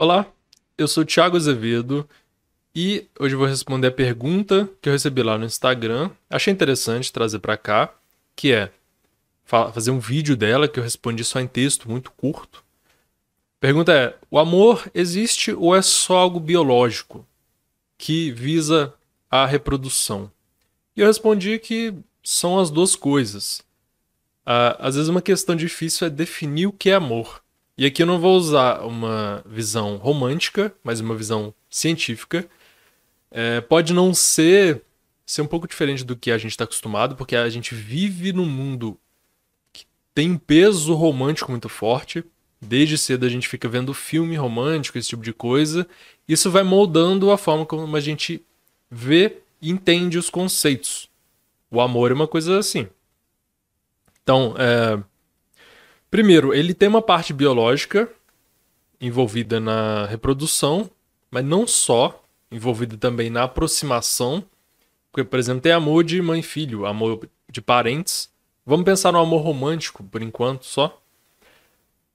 Olá, eu sou Thiago Azevedo e hoje eu vou responder a pergunta que eu recebi lá no Instagram. Achei interessante trazer para cá, que é fazer um vídeo dela que eu respondi só em texto, muito curto. Pergunta é: o amor existe ou é só algo biológico que visa a reprodução? E eu respondi que são as duas coisas. Uh, às vezes uma questão difícil é definir o que é amor. E aqui eu não vou usar uma visão romântica, mas uma visão científica. É, pode não ser ser um pouco diferente do que a gente está acostumado, porque a gente vive num mundo que tem um peso romântico muito forte. Desde cedo a gente fica vendo filme romântico, esse tipo de coisa. Isso vai moldando a forma como a gente vê e entende os conceitos. O amor é uma coisa assim. Então, é, Primeiro, ele tem uma parte biológica envolvida na reprodução, mas não só, envolvida também na aproximação. Porque, por exemplo, tem amor de mãe e filho, amor de parentes. Vamos pensar no amor romântico, por enquanto, só.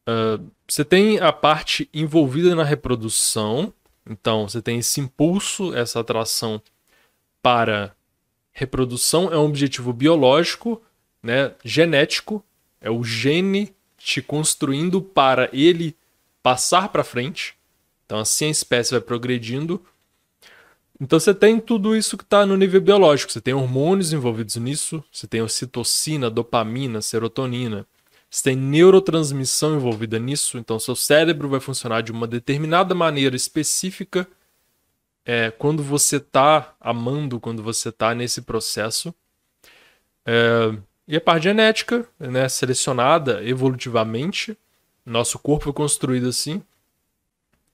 Uh, você tem a parte envolvida na reprodução, então você tem esse impulso, essa atração para reprodução, é um objetivo biológico, né, genético, é o gene te construindo para ele passar para frente. Então assim a espécie vai progredindo. Então você tem tudo isso que está no nível biológico. Você tem hormônios envolvidos nisso, você tem ocitocina, dopamina, serotonina. Você tem neurotransmissão envolvida nisso, então seu cérebro vai funcionar de uma determinada maneira específica é, quando você está amando, quando você está nesse processo. É, e a parte genética, né, selecionada evolutivamente, nosso corpo foi construído assim.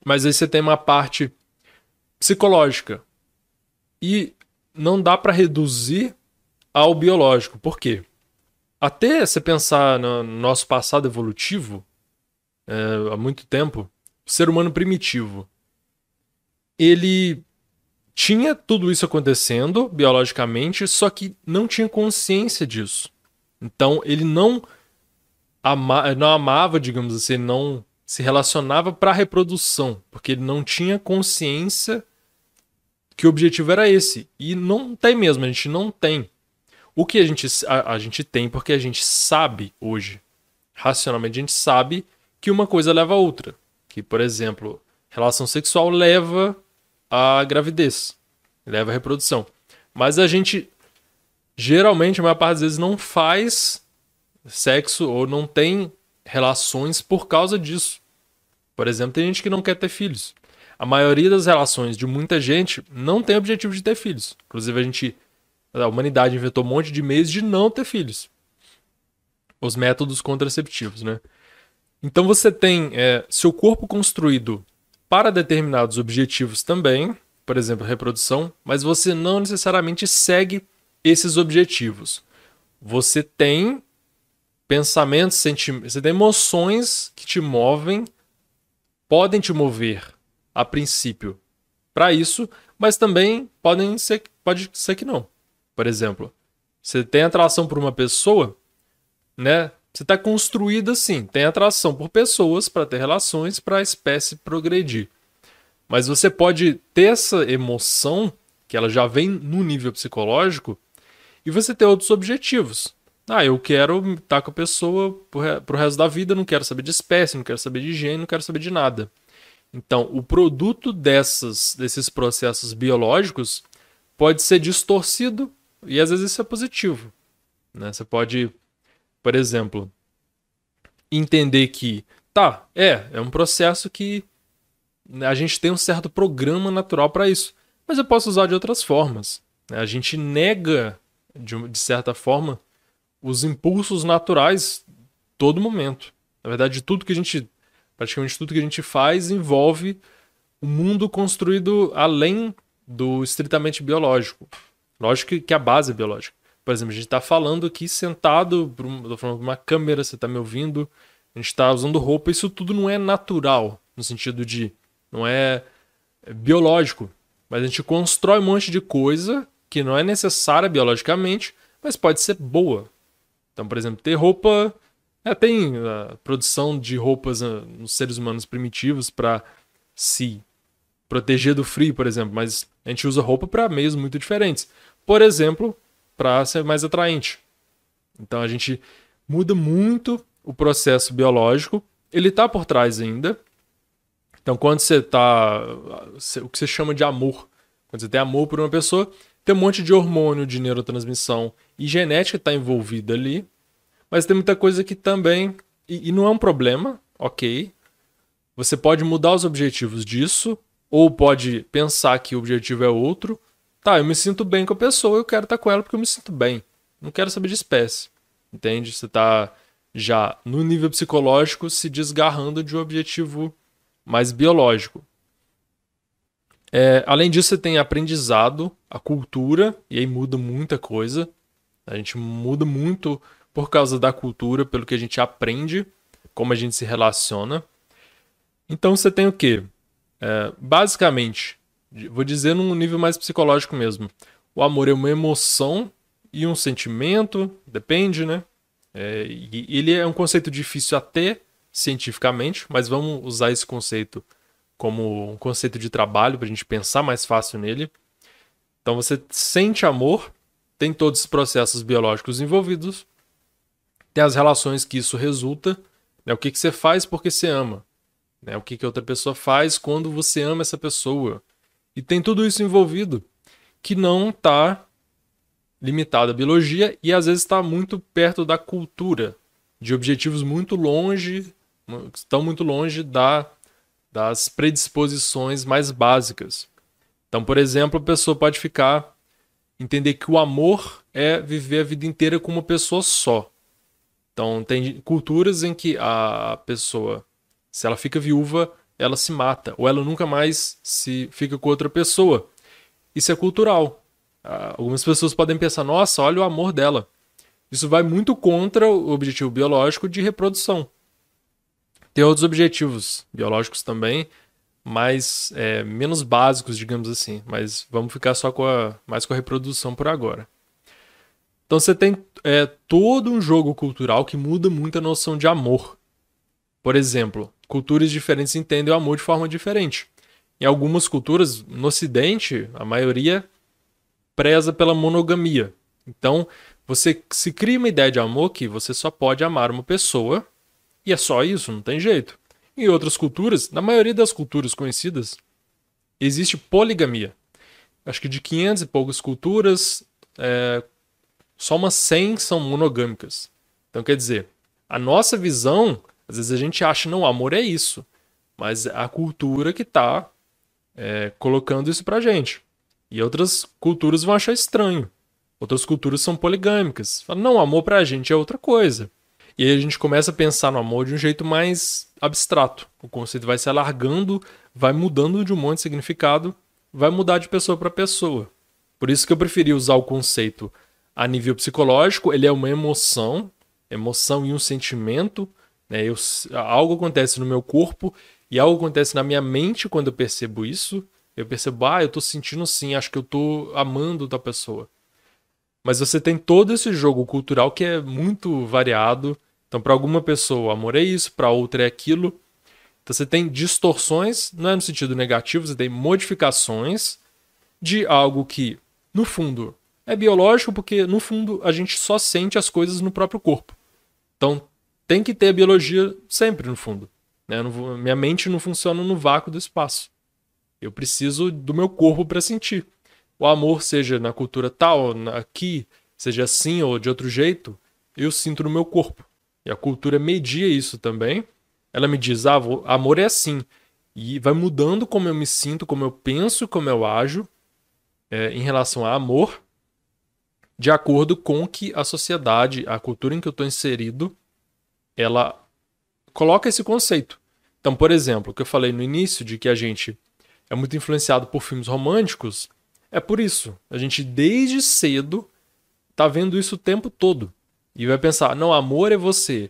Mas aí você tem uma parte psicológica. E não dá para reduzir ao biológico. Por quê? Até você pensar no nosso passado evolutivo, é, há muito tempo, o ser humano primitivo, ele tinha tudo isso acontecendo biologicamente, só que não tinha consciência disso. Então ele não, ama, não amava, digamos assim, ele não se relacionava para a reprodução, porque ele não tinha consciência que o objetivo era esse. E não tem mesmo, a gente não tem. O que a gente, a, a gente tem porque a gente sabe hoje, racionalmente, a gente sabe que uma coisa leva a outra. Que, por exemplo, relação sexual leva à gravidez, leva à reprodução. Mas a gente geralmente, a maior parte das vezes, não faz sexo ou não tem relações por causa disso. Por exemplo, tem gente que não quer ter filhos. A maioria das relações de muita gente não tem objetivo de ter filhos. Inclusive, a gente. A humanidade inventou um monte de meios de não ter filhos. Os métodos contraceptivos, né? Então você tem é, seu corpo construído para determinados objetivos também, por exemplo, reprodução, mas você não necessariamente segue esses objetivos. Você tem pensamentos, sentimentos, você tem emoções que te movem, podem te mover a princípio para isso, mas também podem ser, pode ser que não. Por exemplo, você tem atração por uma pessoa, né? Você está construído assim, tem atração por pessoas para ter relações para a espécie progredir. Mas você pode ter essa emoção, que ela já vem no nível psicológico, e você ter outros objetivos. Ah, eu quero estar com a pessoa pro, resto da vida, não quero saber de espécie, não quero saber de higiene, não quero saber de nada. Então, o produto dessas, desses processos biológicos pode ser distorcido e às vezes isso é positivo. Né? Você pode, por exemplo, entender que, tá, é, é um processo que a gente tem um certo programa natural para isso, mas eu posso usar de outras formas. Né? A gente nega de, de certa forma, os impulsos naturais todo momento. Na verdade, tudo que a gente, praticamente tudo que a gente faz envolve um mundo construído além do estritamente biológico. Lógico que a base é biológica. Por exemplo, a gente está falando aqui sentado, estou falando com uma câmera, você está me ouvindo, a gente está usando roupa, isso tudo não é natural, no sentido de não é biológico. Mas a gente constrói um monte de coisa que não é necessária biologicamente, mas pode ser boa. Então, por exemplo, ter roupa. É, tem a produção de roupas uh, nos seres humanos primitivos para se proteger do frio, por exemplo, mas a gente usa roupa para meios muito diferentes. Por exemplo, para ser mais atraente. Então a gente muda muito o processo biológico, ele está por trás ainda. Então quando você está o que você chama de amor, quando você tem amor por uma pessoa, tem um monte de hormônio, de neurotransmissão e genética está envolvida ali, mas tem muita coisa que também e, e não é um problema, ok. Você pode mudar os objetivos disso, ou pode pensar que o objetivo é outro. Tá, eu me sinto bem com a pessoa, eu quero estar com ela porque eu me sinto bem. Não quero saber de espécie. Entende? Você está já no nível psicológico se desgarrando de um objetivo mais biológico. É, além disso, você tem aprendizado, a cultura, e aí muda muita coisa. A gente muda muito por causa da cultura, pelo que a gente aprende, como a gente se relaciona. Então você tem o quê? É, basicamente, vou dizer num nível mais psicológico mesmo. O amor é uma emoção e um sentimento, depende, né? É, ele é um conceito difícil até cientificamente, mas vamos usar esse conceito como um conceito de trabalho para a gente pensar mais fácil nele. Então você sente amor, tem todos os processos biológicos envolvidos, tem as relações que isso resulta, né? o que, que você faz porque você ama, né? o que, que outra pessoa faz quando você ama essa pessoa. E tem tudo isso envolvido que não está limitado à biologia e às vezes está muito perto da cultura, de objetivos muito longe, estão muito longe da, das predisposições mais básicas. Então, por exemplo, a pessoa pode ficar entender que o amor é viver a vida inteira com uma pessoa só. Então, tem culturas em que a pessoa, se ela fica viúva, ela se mata, ou ela nunca mais se fica com outra pessoa. Isso é cultural. Ah, algumas pessoas podem pensar, nossa, olha o amor dela. Isso vai muito contra o objetivo biológico de reprodução. Tem outros objetivos biológicos também, mas é, menos básicos, digamos assim. Mas vamos ficar só com a, mais com a reprodução por agora. Então você tem é, todo um jogo cultural que muda muito a noção de amor. Por exemplo, culturas diferentes entendem o amor de forma diferente. Em algumas culturas, no Ocidente, a maioria preza pela monogamia. Então, você se cria uma ideia de amor que você só pode amar uma pessoa e é só isso, não tem jeito. Em outras culturas, na maioria das culturas conhecidas, existe poligamia. Acho que de 500 e poucas culturas, é, só umas 100 são monogâmicas. Então, quer dizer, a nossa visão, às vezes a gente acha, não, amor é isso. Mas é a cultura que está é, colocando isso pra gente. E outras culturas vão achar estranho. Outras culturas são poligâmicas. Falam, não, amor pra gente é outra coisa. E aí a gente começa a pensar no amor de um jeito mais abstrato. O conceito vai se alargando, vai mudando de um monte de significado, vai mudar de pessoa para pessoa. Por isso que eu preferi usar o conceito a nível psicológico, ele é uma emoção, emoção e um sentimento. Né? Eu, algo acontece no meu corpo e algo acontece na minha mente quando eu percebo isso. Eu percebo, ah, eu tô sentindo sim, acho que eu tô amando da pessoa. Mas você tem todo esse jogo cultural que é muito variado. Então, para alguma pessoa, amor é isso, para outra é aquilo. Então, você tem distorções, não é no sentido negativo, você tem modificações de algo que, no fundo, é biológico porque, no fundo, a gente só sente as coisas no próprio corpo. Então, tem que ter a biologia sempre, no fundo. Né? Minha mente não funciona no vácuo do espaço. Eu preciso do meu corpo para sentir. O amor, seja na cultura tal, aqui, seja assim ou de outro jeito, eu sinto no meu corpo. E a cultura media isso também. Ela me diz: ah, amor é assim. E vai mudando como eu me sinto, como eu penso, como eu ajo é, em relação a amor, de acordo com que a sociedade, a cultura em que eu estou inserido, ela coloca esse conceito. Então, por exemplo, o que eu falei no início de que a gente é muito influenciado por filmes românticos, é por isso. A gente desde cedo tá vendo isso o tempo todo. E vai pensar, não, amor é você.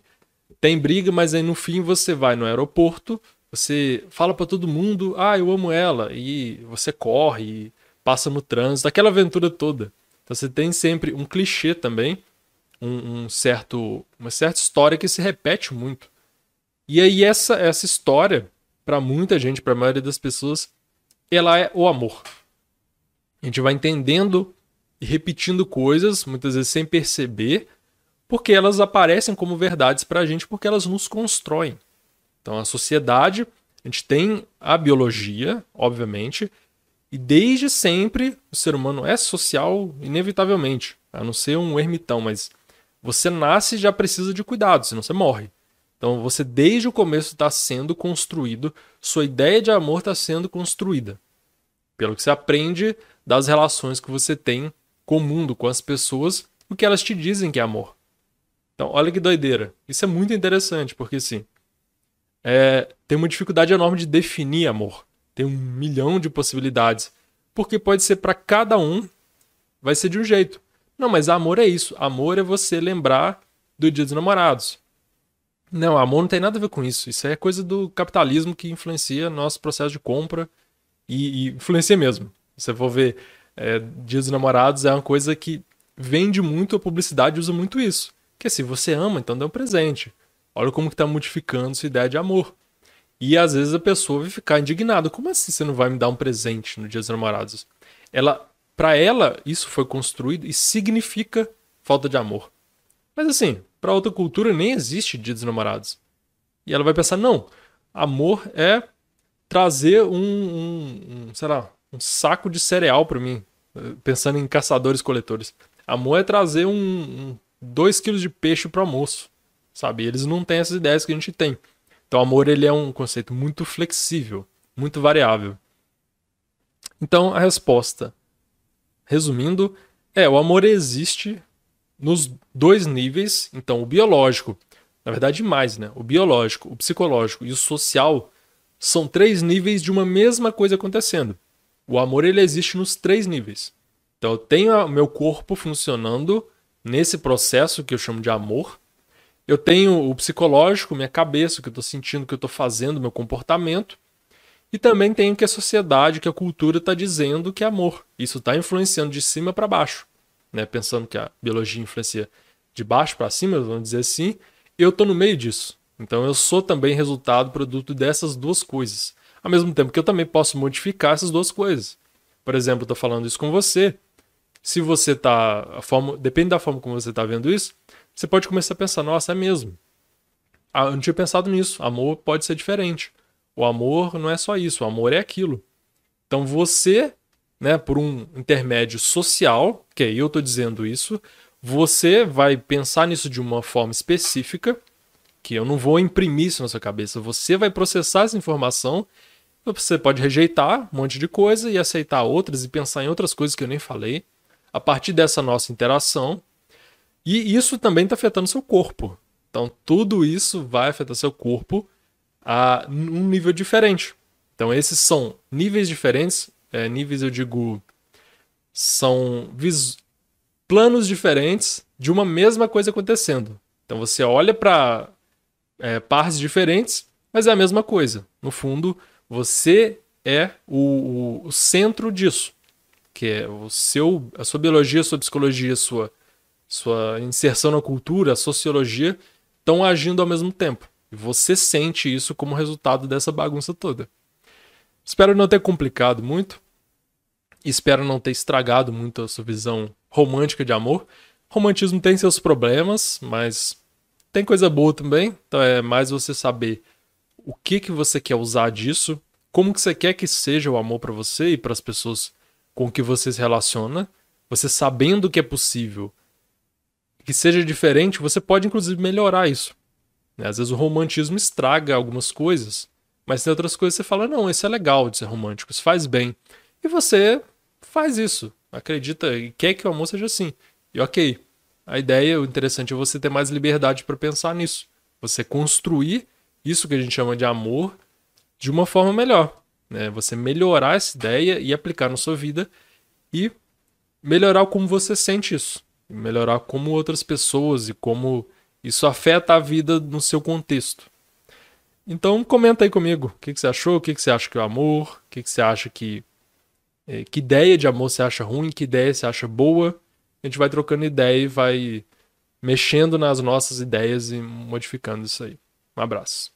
Tem briga, mas aí no fim você vai no aeroporto, você fala para todo mundo, ah, eu amo ela, e você corre, e passa no trânsito, aquela aventura toda. Então você tem sempre um clichê também, um, um certo, uma certa história que se repete muito. E aí essa essa história para muita gente, para a maioria das pessoas, ela é o amor. A gente vai entendendo e repetindo coisas, muitas vezes sem perceber, porque elas aparecem como verdades para a gente, porque elas nos constroem. Então, a sociedade, a gente tem a biologia, obviamente, e desde sempre o ser humano é social, inevitavelmente, a não ser um ermitão, mas você nasce e já precisa de cuidado, senão você morre. Então você desde o começo está sendo construído, sua ideia de amor está sendo construída. Pelo que você aprende das relações que você tem com o mundo, com as pessoas, o que elas te dizem que é amor. Então, olha que doideira. Isso é muito interessante, porque assim, é, tem uma dificuldade enorme de definir amor. Tem um milhão de possibilidades. Porque pode ser para cada um, vai ser de um jeito. Não, mas amor é isso. Amor é você lembrar do Dia dos Namorados. Não, amor não tem nada a ver com isso. Isso é coisa do capitalismo que influencia nosso processo de compra e, e influencia mesmo. Você for ver, é, Dia dos Namorados é uma coisa que vende muito, a publicidade usa muito isso. Que se você ama, então dê um presente. Olha como que está modificando sua ideia de amor. E às vezes a pessoa vai ficar indignada. Como assim você não vai me dar um presente no Dia dos Namorados? Ela, para ela, isso foi construído e significa falta de amor. Mas assim, para outra cultura nem existe Dia dos Namorados. E ela vai pensar, não, amor é trazer um, um, um sei lá, um saco de cereal para mim, pensando em caçadores-coletores. Amor é trazer um, um dois quilos de peixe para almoço, sabe? Eles não têm essas ideias que a gente tem. Então, amor ele é um conceito muito flexível, muito variável. Então, a resposta, resumindo, é o amor existe nos dois níveis. Então, o biológico, na verdade, mais, né? O biológico, o psicológico e o social são três níveis de uma mesma coisa acontecendo. O amor ele existe nos três níveis. Então, eu tenho o meu corpo funcionando nesse processo que eu chamo de amor. Eu tenho o psicológico, minha cabeça, o que eu estou sentindo, o que eu estou fazendo, meu comportamento. E também tenho que a sociedade, que a cultura está dizendo que é amor. Isso está influenciando de cima para baixo né, pensando que a biologia influencia de baixo para cima, vamos dizer assim, eu estou no meio disso. Então eu sou também resultado, produto dessas duas coisas. Ao mesmo tempo que eu também posso modificar essas duas coisas. Por exemplo, estou falando isso com você. Se você. A forma, depende da forma como você está vendo isso, você pode começar a pensar, nossa, é mesmo. Ah, eu não tinha pensado nisso. Amor pode ser diferente. O amor não é só isso, o amor é aquilo. Então você né, por um intermédio social, que aí eu estou dizendo isso, você vai pensar nisso de uma forma específica, que eu não vou imprimir isso na sua cabeça, você vai processar essa informação, você pode rejeitar um monte de coisa e aceitar outras e pensar em outras coisas que eu nem falei, a partir dessa nossa interação, e isso também está afetando seu corpo. Então, tudo isso vai afetar seu corpo a um nível diferente. Então, esses são níveis diferentes é, níveis, eu digo, são planos diferentes de uma mesma coisa acontecendo. Então você olha para é, partes diferentes, mas é a mesma coisa. No fundo, você é o, o, o, centro disso, que é o seu, a sua biologia, a sua psicologia, a sua, sua inserção na cultura, a sociologia estão agindo ao mesmo tempo. E você sente isso como resultado dessa bagunça toda. Espero não ter complicado muito. Espero não ter estragado muito a sua visão romântica de amor. Romantismo tem seus problemas, mas tem coisa boa também. Então é mais você saber o que que você quer usar disso, como que você quer que seja o amor para você e para as pessoas com que você se relaciona. Você sabendo que é possível que seja diferente, você pode inclusive melhorar isso. Né? Às vezes o romantismo estraga algumas coisas, mas tem outras coisas que você fala, não, isso é legal de ser romântico, isso faz bem. E você faz isso, acredita e quer que o amor seja assim. E ok, a ideia, o interessante é você ter mais liberdade para pensar nisso. Você construir isso que a gente chama de amor de uma forma melhor. Né? Você melhorar essa ideia e aplicar na sua vida e melhorar como você sente isso. Melhorar como outras pessoas e como isso afeta a vida no seu contexto. Então comenta aí comigo o que, que você achou, o que, que você acha que é o amor, o que, que você acha que. É, que ideia de amor você acha ruim, que ideia você acha boa. A gente vai trocando ideia e vai mexendo nas nossas ideias e modificando isso aí. Um abraço.